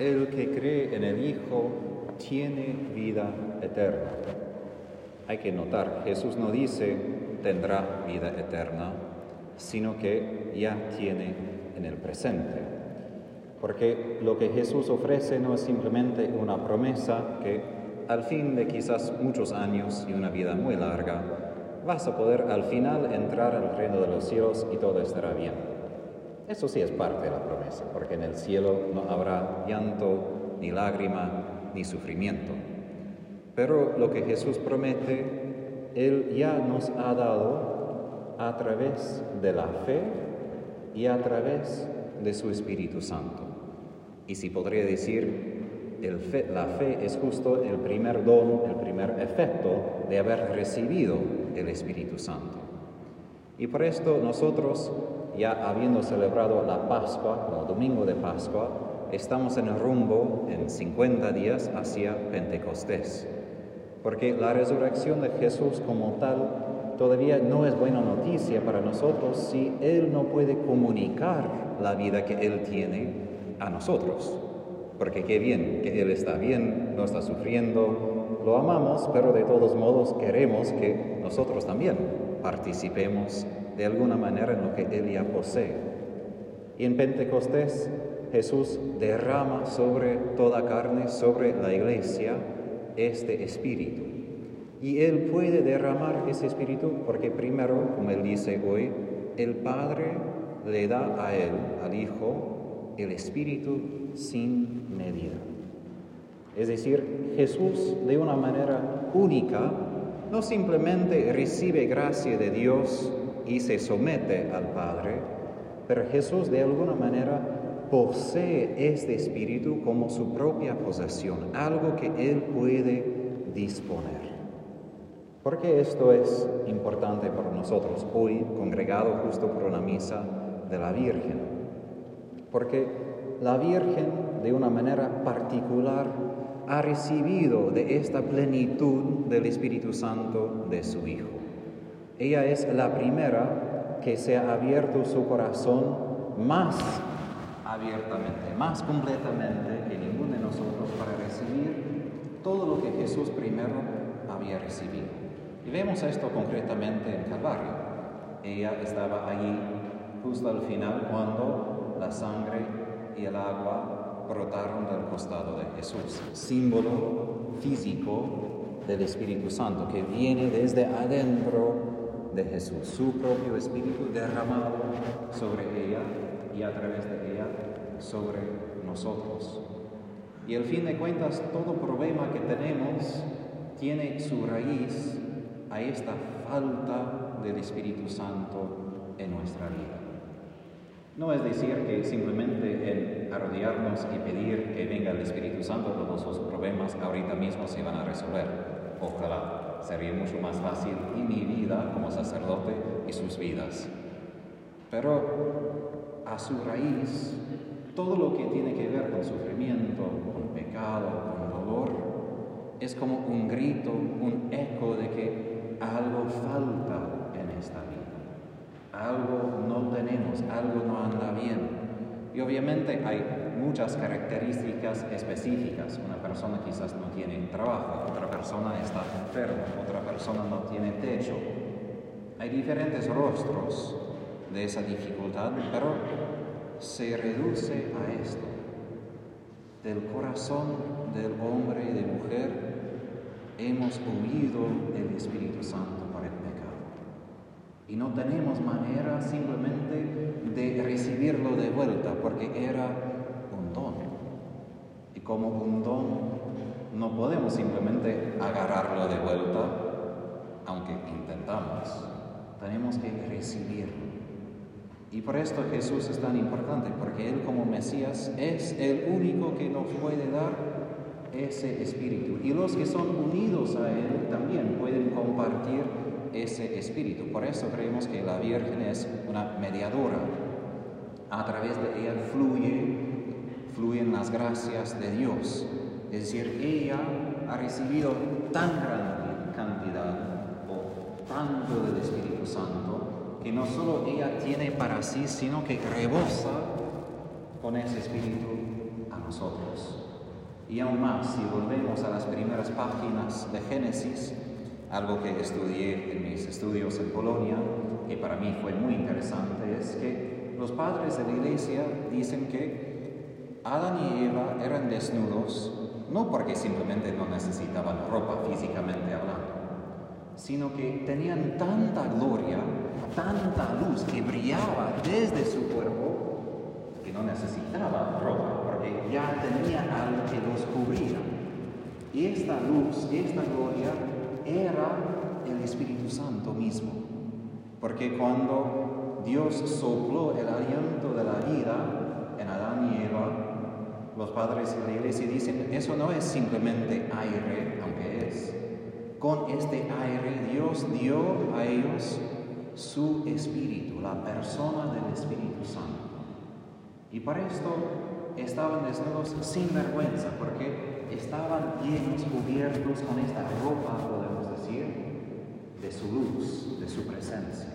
El que cree en el Hijo tiene vida eterna. Hay que notar, Jesús no dice tendrá vida eterna, sino que ya tiene en el presente. Porque lo que Jesús ofrece no es simplemente una promesa que al fin de quizás muchos años y una vida muy larga, vas a poder al final entrar al reino de los cielos y todo estará bien. Eso sí es parte de la promesa, porque en el cielo no habrá llanto, ni lágrima, ni sufrimiento. Pero lo que Jesús promete, Él ya nos ha dado a través de la fe y a través de su Espíritu Santo. Y si podría decir, la fe es justo el primer don, el primer efecto de haber recibido el Espíritu Santo. Y por esto nosotros, ya habiendo celebrado la Pascua, como domingo de Pascua, estamos en el rumbo en 50 días hacia Pentecostés. Porque la resurrección de Jesús como tal todavía no es buena noticia para nosotros si Él no puede comunicar la vida que Él tiene a nosotros. Porque qué bien que Él está bien, no está sufriendo, lo amamos, pero de todos modos queremos que nosotros también participemos de alguna manera en lo que Él ya posee. Y en Pentecostés Jesús derrama sobre toda carne, sobre la iglesia, este espíritu. Y Él puede derramar ese espíritu porque primero, como Él dice hoy, el Padre le da a Él, al Hijo, el espíritu sin medida. Es decir, Jesús de una manera única no simplemente recibe gracia de Dios y se somete al Padre, pero Jesús de alguna manera posee este espíritu como su propia posesión, algo que Él puede disponer. ¿Por qué esto es importante para nosotros hoy, congregado justo por una misa de la Virgen? Porque la Virgen, de una manera particular, ha recibido de esta plenitud del Espíritu Santo de su Hijo. Ella es la primera que se ha abierto su corazón más abiertamente, más completamente que ninguno de nosotros para recibir todo lo que Jesús primero había recibido. Y vemos esto concretamente en Calvario. Ella estaba allí justo al final cuando la sangre y el agua brotaron del costado de Jesús, símbolo físico del Espíritu Santo que viene desde adentro de Jesús, su propio Espíritu derramado sobre ella y a través de ella sobre nosotros. Y al fin de cuentas, todo problema que tenemos tiene su raíz a esta falta del Espíritu Santo en nuestra vida. No es decir que simplemente en arrodillarnos y pedir que venga el Espíritu Santo, todos los problemas ahorita mismo se van a resolver. Ojalá sería mucho más fácil y mi vida como sacerdote y sus vidas. Pero a su raíz, todo lo que tiene que ver con sufrimiento, con pecado, con dolor, es como un grito, un eco de que algo falta en esta vida algo no tenemos, algo no anda bien. Y obviamente hay muchas características específicas. Una persona quizás no tiene trabajo, otra persona está enferma, otra persona no tiene techo. Hay diferentes rostros de esa dificultad, pero se reduce a esto. Del corazón del hombre y de mujer hemos huido el Espíritu Santo y no tenemos manera simplemente de recibirlo de vuelta porque era un don. Y como un don no podemos simplemente agarrarlo de vuelta, aunque intentamos. Tenemos que recibirlo. Y por esto Jesús es tan importante, porque Él como Mesías es el único que nos puede dar ese espíritu. Y los que son unidos a Él también pueden compartir ese espíritu. Por eso creemos que la Virgen es una mediadora. A través de ella fluye, fluyen las gracias de Dios. Es decir, ella ha recibido tan grande cantidad o tanto del Espíritu Santo que no solo ella tiene para sí, sino que rebosa con ese Espíritu a nosotros. Y aún más, si volvemos a las primeras páginas de Génesis, algo que estudié en mis estudios en Polonia, que para mí fue muy interesante, es que los padres de la iglesia dicen que Adán y Eva eran desnudos no porque simplemente no necesitaban ropa físicamente hablando, sino que tenían tanta gloria, tanta luz que brillaba desde su cuerpo que no necesitaban ropa, porque ya tenía algo que los cubría. Y esta luz, esta gloria era el Espíritu Santo mismo, porque cuando Dios sopló el aliento de la vida en Adán y Eva, los padres de la iglesia dicen, eso no es simplemente aire, aunque es. Con este aire Dios dio a ellos su espíritu, la persona del Espíritu Santo. Y para esto estaban desnudos sin vergüenza, porque estaban llenos, cubiertos con esta ropa, podemos decir, de su luz, de su presencia.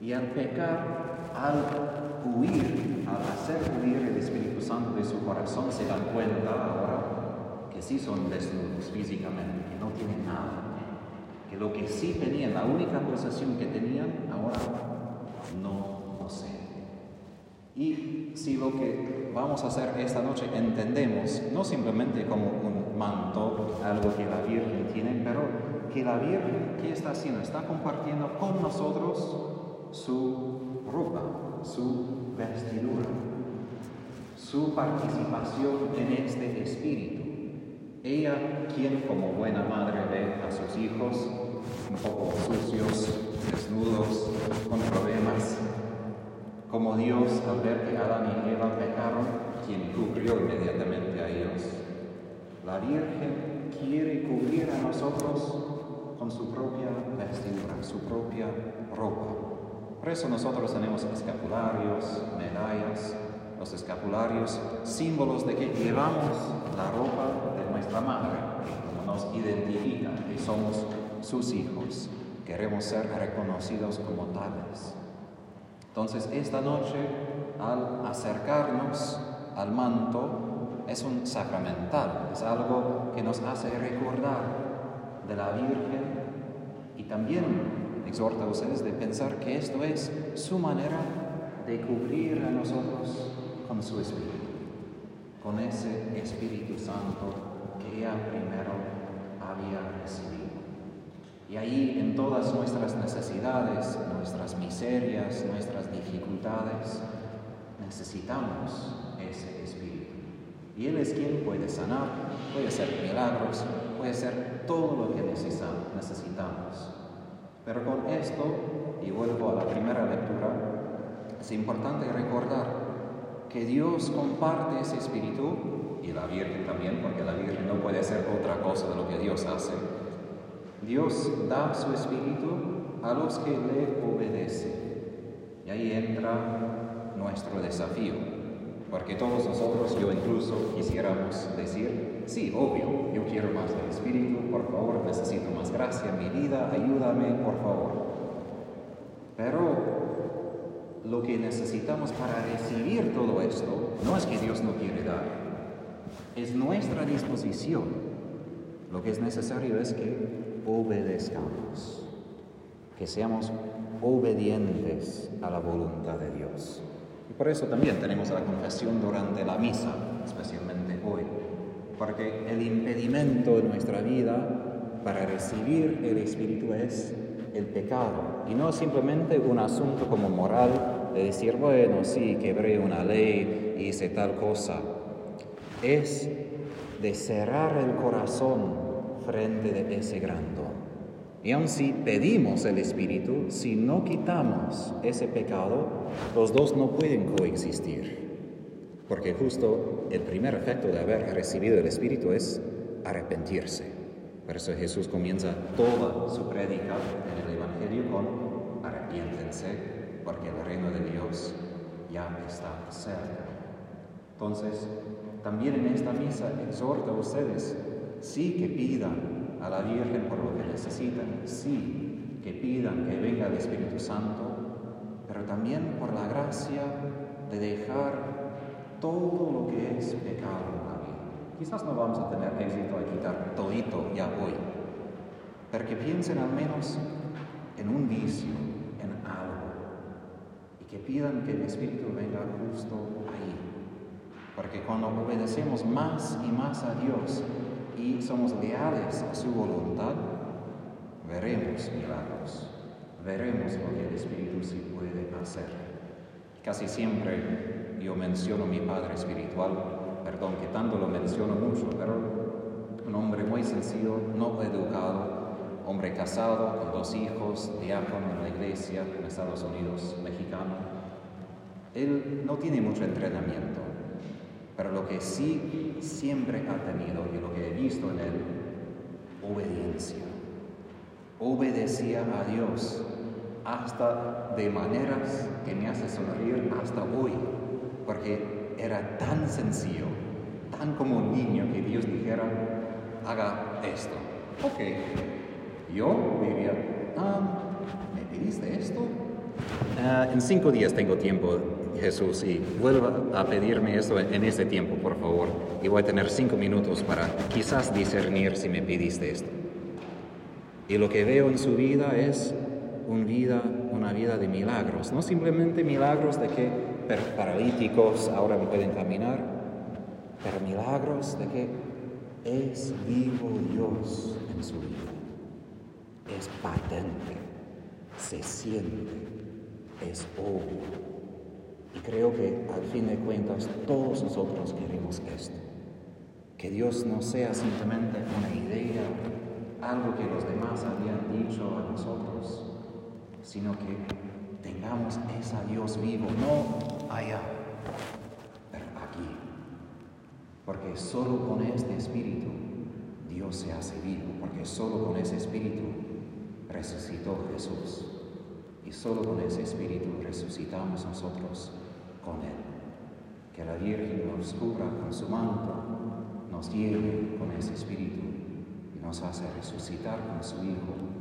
Y al pecar, al huir, al hacer huir el Espíritu Santo de su corazón, se dan cuenta ahora que sí son desnudos físicamente, que no tienen nada, que lo que sí tenían, la única posesión que tenían, ahora no poseen. Y si lo que vamos a hacer esta noche entendemos, no simplemente como un manto, algo que la Virgen tiene, pero que la Virgen, ¿qué está haciendo? Está compartiendo con nosotros su ropa, su vestidura, su participación en este espíritu. Ella, quien como buena madre ve a sus hijos un poco sucios, desnudos, con problemas, como Dios al ver que Adán y Eva pecaron, quien cubrió inmediatamente a ellos. La Virgen quiere cubrir a nosotros con su propia vestidura, su propia ropa. Por eso nosotros tenemos escapularios, medallas, los escapularios, símbolos de que llevamos la ropa de nuestra madre, como nos identifica que somos sus hijos, queremos ser reconocidos como tales. Entonces, esta noche, al acercarnos al manto, es un sacramental, es algo que nos hace recordar de la Virgen y también exhorta a ustedes de pensar que esto es su manera de cubrir a nosotros con su Espíritu, con ese Espíritu Santo que ella primero había recibido. Y ahí en todas nuestras necesidades, nuestras miserias, nuestras dificultades, necesitamos ese Espíritu. Y Él es quien puede sanar, puede hacer milagros, puede hacer todo lo que necesitamos. Pero con esto, y vuelvo a la primera lectura, es importante recordar que Dios comparte ese espíritu, y la Virgen también, porque la Virgen no puede hacer otra cosa de lo que Dios hace. Dios da su espíritu a los que le obedecen. Y ahí entra nuestro desafío, porque todos nosotros, yo incluso, quisiéramos decir, Sí, obvio, yo quiero más del Espíritu, por favor, necesito más gracia en mi vida, ayúdame, por favor. Pero lo que necesitamos para recibir todo esto no es que Dios no quiere dar, es nuestra disposición. Lo que es necesario es que obedezcamos, que seamos obedientes a la voluntad de Dios. Y por eso también tenemos la confesión durante la misa, especialmente hoy porque el impedimento de nuestra vida para recibir el Espíritu es el pecado y no simplemente un asunto como moral de decir, bueno, sí, quebré una ley, hice tal cosa. Es de cerrar el corazón frente de ese gran don. Y aun si pedimos el Espíritu, si no quitamos ese pecado, los dos no pueden coexistir. Porque justo el primer efecto de haber recibido el Espíritu es arrepentirse. Por eso Jesús comienza toda su prédica en el Evangelio con arrepiéntense, porque el reino de Dios ya está cerca. Entonces, también en esta misa exhorta a ustedes, sí que pidan a la Virgen por lo que necesitan, sí que pidan que venga el Espíritu Santo, pero también por la gracia de dejar todo lo que es pecado en la vida. Quizás no vamos a tener éxito a quitar todito ya hoy, pero que piensen al menos en un vicio, en algo, y que pidan que el Espíritu venga justo ahí. Porque cuando obedecemos más y más a Dios y somos leales a su voluntad, veremos milagros, veremos lo que el Espíritu sí puede hacer. Casi siempre yo menciono a mi Padre Espiritual, perdón que tanto lo menciono mucho, pero un hombre muy sencillo, no educado, hombre casado con dos hijos, diácono en la iglesia en Estados Unidos, mexicano. Él no tiene mucho entrenamiento, pero lo que sí siempre ha tenido y lo que he visto en él, obediencia. Obedecía a Dios hasta de maneras que me hace sonreír hasta hoy, porque era tan sencillo, tan como un niño que Dios dijera, haga esto. Ok, yo diría, ah, ¿me pediste esto? Ah, en cinco días tengo tiempo, Jesús, y vuelva a pedirme esto en ese tiempo, por favor. Y voy a tener cinco minutos para quizás discernir si me pediste esto. Y lo que veo en su vida es una vida, una vida de milagros, no simplemente milagros de que paralíticos ahora pueden caminar, pero milagros de que es vivo Dios en su vida es patente, se siente, es obvio. Y creo que al fin de cuentas todos nosotros queremos esto. Que Dios no sea simplemente una idea, algo que los demás habían dicho a nosotros, sino que tengamos ese Dios vivo, no allá, pero aquí. Porque solo con este espíritu Dios se hace vivo, porque solo con ese espíritu resucitó Jesús. Y solo con ese espíritu resucitamos nosotros con Él. Que la Virgen nos cubra con su manto, nos lleve con ese espíritu y nos hace resucitar con su Hijo